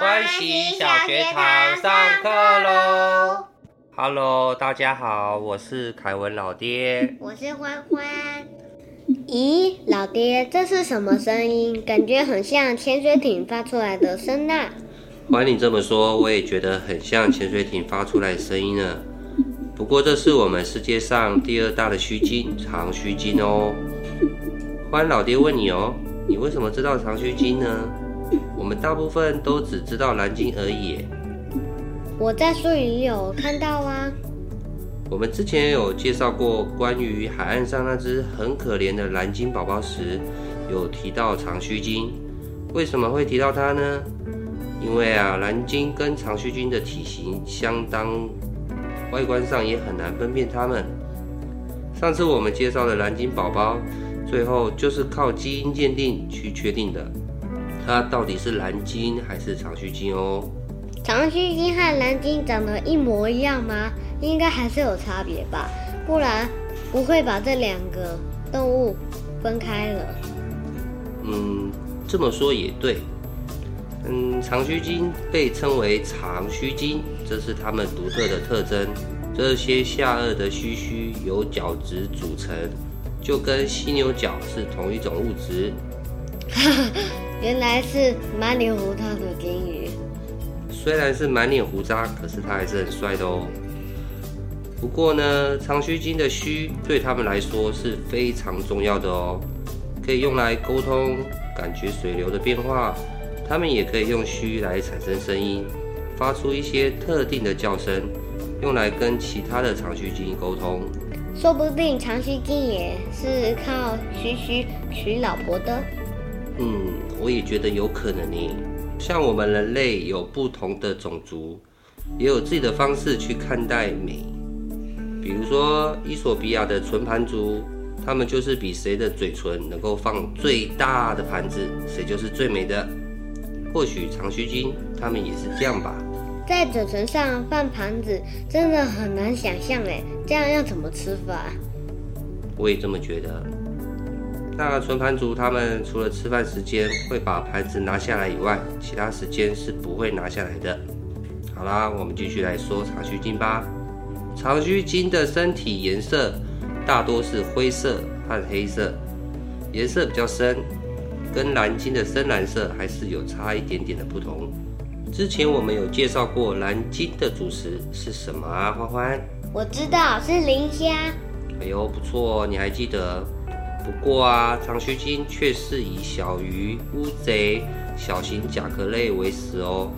欢喜小学堂上课喽！Hello，大家好，我是凯文老爹。我是欢欢。咦，老爹，这是什么声音？感觉很像潜水艇发出来的声呐。欢你这么说，我也觉得很像潜水艇发出来的声音呢。不过这是我们世界上第二大的须鲸——长须鲸哦。欢老爹问你哦，你为什么知道长须鲸呢？我们大部分都只知道蓝鲸而已。我在书里有看到啊。我们之前有介绍过关于海岸上那只很可怜的蓝鲸宝宝时，有提到长须鲸。为什么会提到它呢？因为啊，蓝鲸跟长须鲸的体型相当，外观上也很难分辨它们。上次我们介绍的蓝鲸宝宝，最后就是靠基因鉴定去确定的。它到底是蓝鲸还是长须鲸哦？长须鲸和蓝鲸长得一模一样吗？应该还是有差别吧，不然不会把这两个动物分开了。嗯，这么说也对。嗯，长须鲸被称为长须鲸，这是它们独特的特征。这些下颚的须须由角质组成，就跟犀牛角是同一种物质。原来是满脸胡渣的金鱼。虽然是满脸胡渣，可是它还是很帅的哦。不过呢，长须鲸的须对他们来说是非常重要的哦，可以用来沟通、感觉水流的变化。他们也可以用须来产生声音，发出一些特定的叫声，用来跟其他的长须鲸沟通。说不定长须鲸也是靠须须娶老婆的。嗯，我也觉得有可能呢。像我们人类有不同的种族，也有自己的方式去看待美。比如说，伊索比亚的唇盘族，他们就是比谁的嘴唇能够放最大的盘子，谁就是最美的。或许长须鲸他们也是这样吧。在嘴唇上放盘子，真的很难想象哎，这样要怎么吃法？我也这么觉得。那纯盘族他们除了吃饭时间会把盘子拿下来以外，其他时间是不会拿下来的。好啦，我们继续来说长须鲸吧。长须鲸的身体颜色大多是灰色和黑色，颜色比较深，跟蓝鲸的深蓝色还是有差一点点的不同。之前我们有介绍过蓝鲸的主食是什么啊？欢欢，我知道是磷虾。哎呦，不错哦，你还记得。不过啊，长须鲸却是以小鱼、乌贼、小型甲壳类为食哦。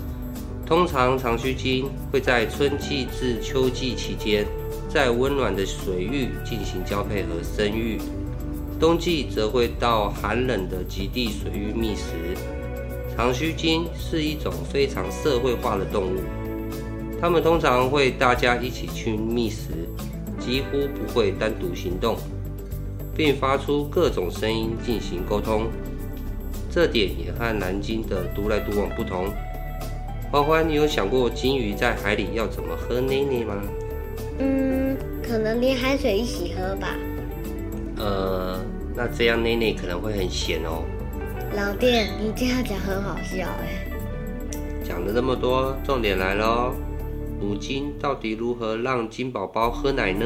通常长须鲸会在春季至秋季期间，在温暖的水域进行交配和生育，冬季则会到寒冷的极地水域觅食。长须鲸是一种非常社会化的动物，它们通常会大家一起去觅食，几乎不会单独行动。并发出各种声音进行沟通，这点也和南京的独来独往不同。欢欢，你有想过鲸鱼在海里要怎么喝奶奶吗？嗯，可能连海水一起喝吧。呃，那这样奶奶可能会很咸哦。老爹，你这样讲很好笑哎。讲了这么多，重点来了，母鲸到底如何让鲸宝宝喝奶呢？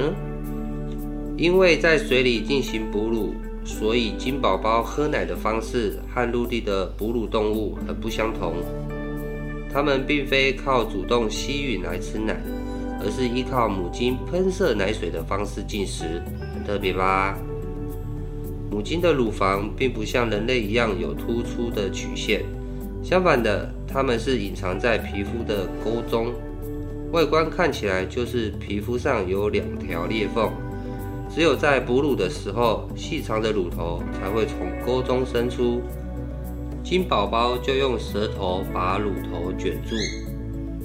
因为在水里进行哺乳，所以金宝宝喝奶的方式和陆地的哺乳动物很不相同。它们并非靠主动吸吮来吃奶，而是依靠母鲸喷射奶水的方式进食，很特别吧？母鲸的乳房并不像人类一样有突出的曲线，相反的，它们是隐藏在皮肤的沟中，外观看起来就是皮肤上有两条裂缝。只有在哺乳的时候，细长的乳头才会从沟中伸出，金宝宝就用舌头把乳头卷住，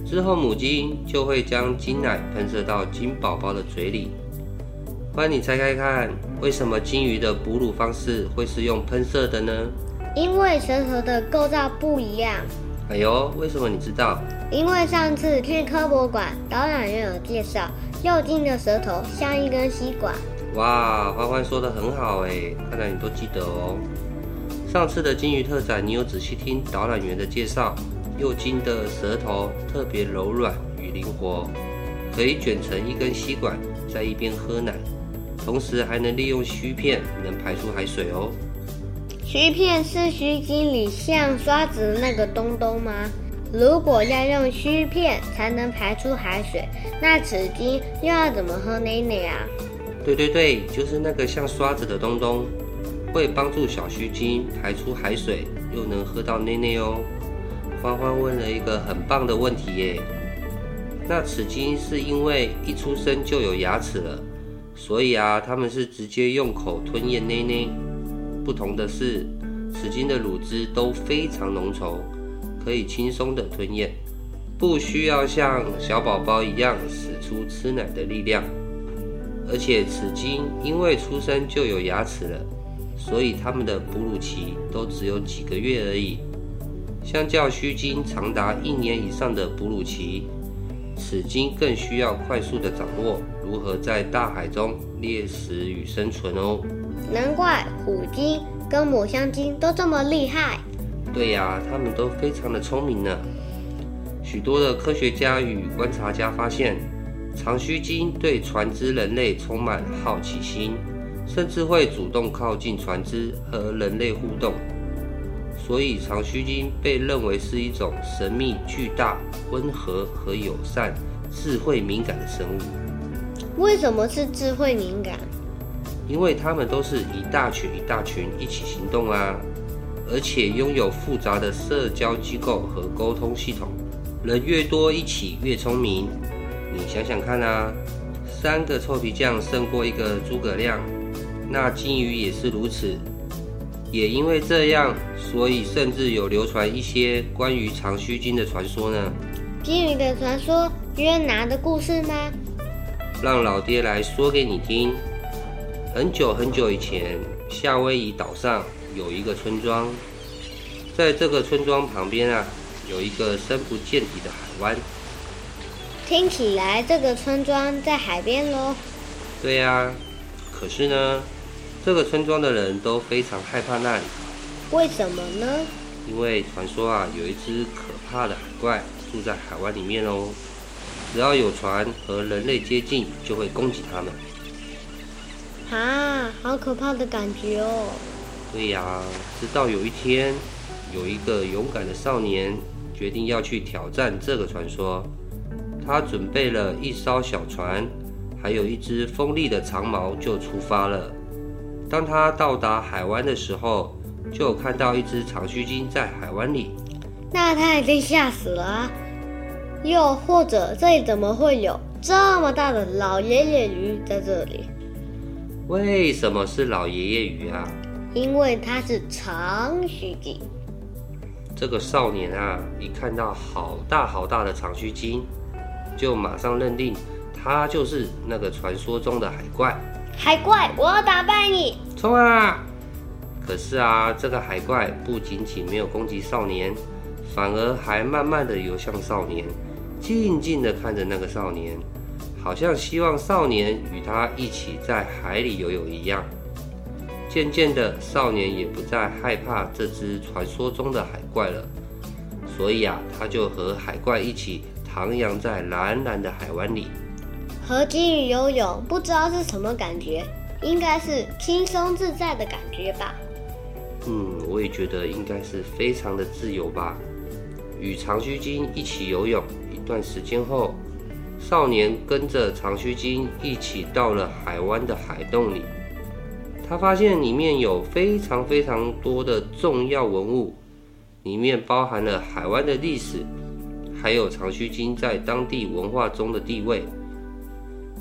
之后母鲸就会将金奶喷射到金宝宝的嘴里。欢你猜猜看，为什么金鱼的哺乳方式会是用喷射的呢？因为舌头的构造不一样。哎呦，为什么你知道？因为上次去科博馆，导览员有介绍，幼鲸的舌头像一根吸管。哇，欢欢说的很好哎，看来你都记得哦。上次的金鱼特展，你有仔细听导览员的介绍，幼鲸的舌头特别柔软与灵活，可以卷成一根吸管，在一边喝奶，同时还能利用须片能排出海水哦。须片是须鲸里像刷子那个东东吗？如果要用须片才能排出海水，那齿鲸又要怎么喝奶奶啊？对对对，就是那个像刷子的东东，会帮助小须鲸排出海水，又能喝到奶奶哦。欢欢问了一个很棒的问题耶。那齿鲸是因为一出生就有牙齿了，所以啊，它们是直接用口吞咽奶奶。不同的是，齿鲸的乳汁都非常浓稠，可以轻松的吞咽，不需要像小宝宝一样使出吃奶的力量。而且齿鲸因为出生就有牙齿了，所以它们的哺乳期都只有几个月而已。相较须鲸长达一年以上的哺乳期，齿鲸更需要快速的掌握如何在大海中猎食与生存哦。难怪虎鲸跟抹香鲸都这么厉害。对呀，它们都非常的聪明呢。许多的科学家与观察家发现，长须鲸对船只人类充满好奇心，甚至会主动靠近船只和人类互动。所以，长须鲸被认为是一种神秘、巨大、温和和友善、智慧敏感的生物。为什么是智慧敏感？因为它们都是一大群一大群一起行动啊，而且拥有复杂的社交机构和沟通系统。人越多，一起越聪明。你想想看啊，三个臭皮匠胜过一个诸葛亮，那金鱼也是如此。也因为这样，所以甚至有流传一些关于长须鲸的传说呢。金鱼的传说，约拿的故事吗？让老爹来说给你听。很久很久以前，夏威夷岛上有一个村庄，在这个村庄旁边啊，有一个深不见底的海湾。听起来这个村庄在海边喽？对呀，可是呢？这个村庄的人都非常害怕那里，为什么呢？因为传说啊，有一只可怕的海怪住在海湾里面哦。只要有船和人类接近，就会攻击他们。啊，好可怕的感觉哦！对呀，直到有一天，有一个勇敢的少年决定要去挑战这个传说。他准备了一艘小船，还有一只锋利的长矛，就出发了。当他到达海湾的时候，就看到一只长须鲸在海湾里。那他已经吓死了。又或者，这里怎么会有这么大的老爷爷鱼在这里？为什么是老爷爷鱼啊？因为它是长须鲸。这个少年啊，一看到好大好大的长须鲸，就马上认定他就是那个传说中的海怪。海怪，我要打败你！冲啊！可是啊，这个海怪不仅仅没有攻击少年，反而还慢慢的游向少年，静静的看着那个少年，好像希望少年与他一起在海里游泳一样。渐渐的，少年也不再害怕这只传说中的海怪了，所以啊，他就和海怪一起徜徉在蓝蓝的海湾里。和鲸鱼游泳，不知道是什么感觉，应该是轻松自在的感觉吧。嗯，我也觉得应该是非常的自由吧。与长须鲸一起游泳一段时间后，少年跟着长须鲸一起到了海湾的海洞里。他发现里面有非常非常多的重要文物，里面包含了海湾的历史，还有长须鲸在当地文化中的地位。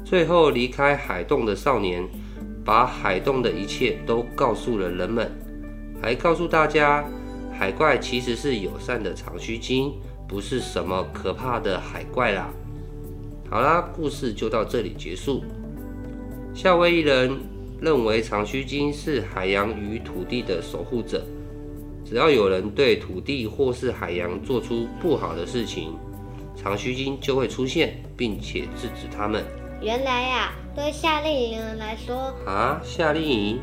最后离开海洞的少年，把海洞的一切都告诉了人们，还告诉大家，海怪其实是友善的长须鲸，不是什么可怕的海怪啦。好啦，故事就到这里结束。夏威夷人认为长须鲸是海洋与土地的守护者，只要有人对土地或是海洋做出不好的事情，长须鲸就会出现，并且制止他们。原来呀，对夏令营人来说啊，夏令营？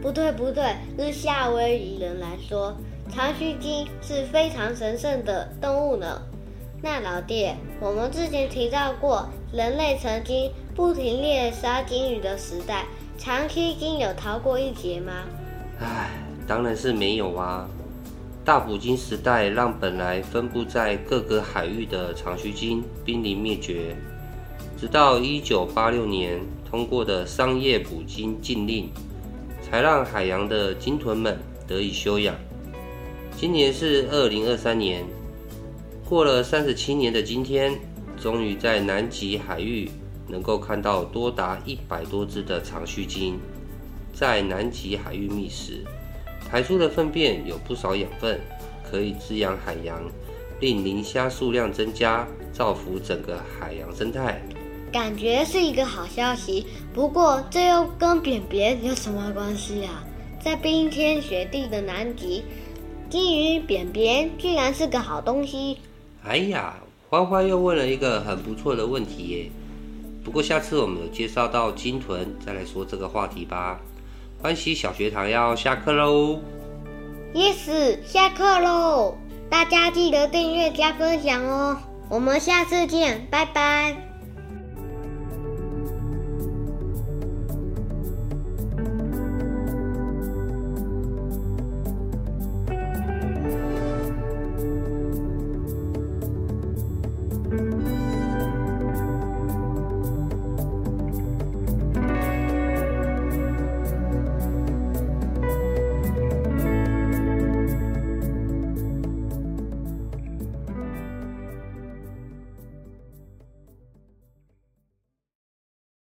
不对不对，是夏威夷人来说，长须鲸是非常神圣的动物呢。那老弟，我们之前提到过，人类曾经不停猎杀鲸鱼的时代，长须鲸有逃过一劫吗？唉，当然是没有啊。大捕鲸时代让本来分布在各个海域的长须鲸濒临灭绝，直到1986年通过的商业捕鲸禁令，才让海洋的鲸豚们得以休养。今年是2023年，过了37年的今天，终于在南极海域能够看到多达一百多只的长须鲸在南极海域觅食。排出的粪便有不少养分，可以滋养海洋，令磷虾数量增加，造福整个海洋生态。感觉是一个好消息，不过这又跟扁扁有什么关系啊？在冰天雪地的南极，鲸鱼扁扁居然是个好东西。哎呀，欢欢又问了一个很不错的问题耶。不过下次我们有介绍到鲸豚，再来说这个话题吧。欢喜小学堂要下课喽！Yes，下课喽！大家记得订阅加分享哦！我们下次见，拜拜。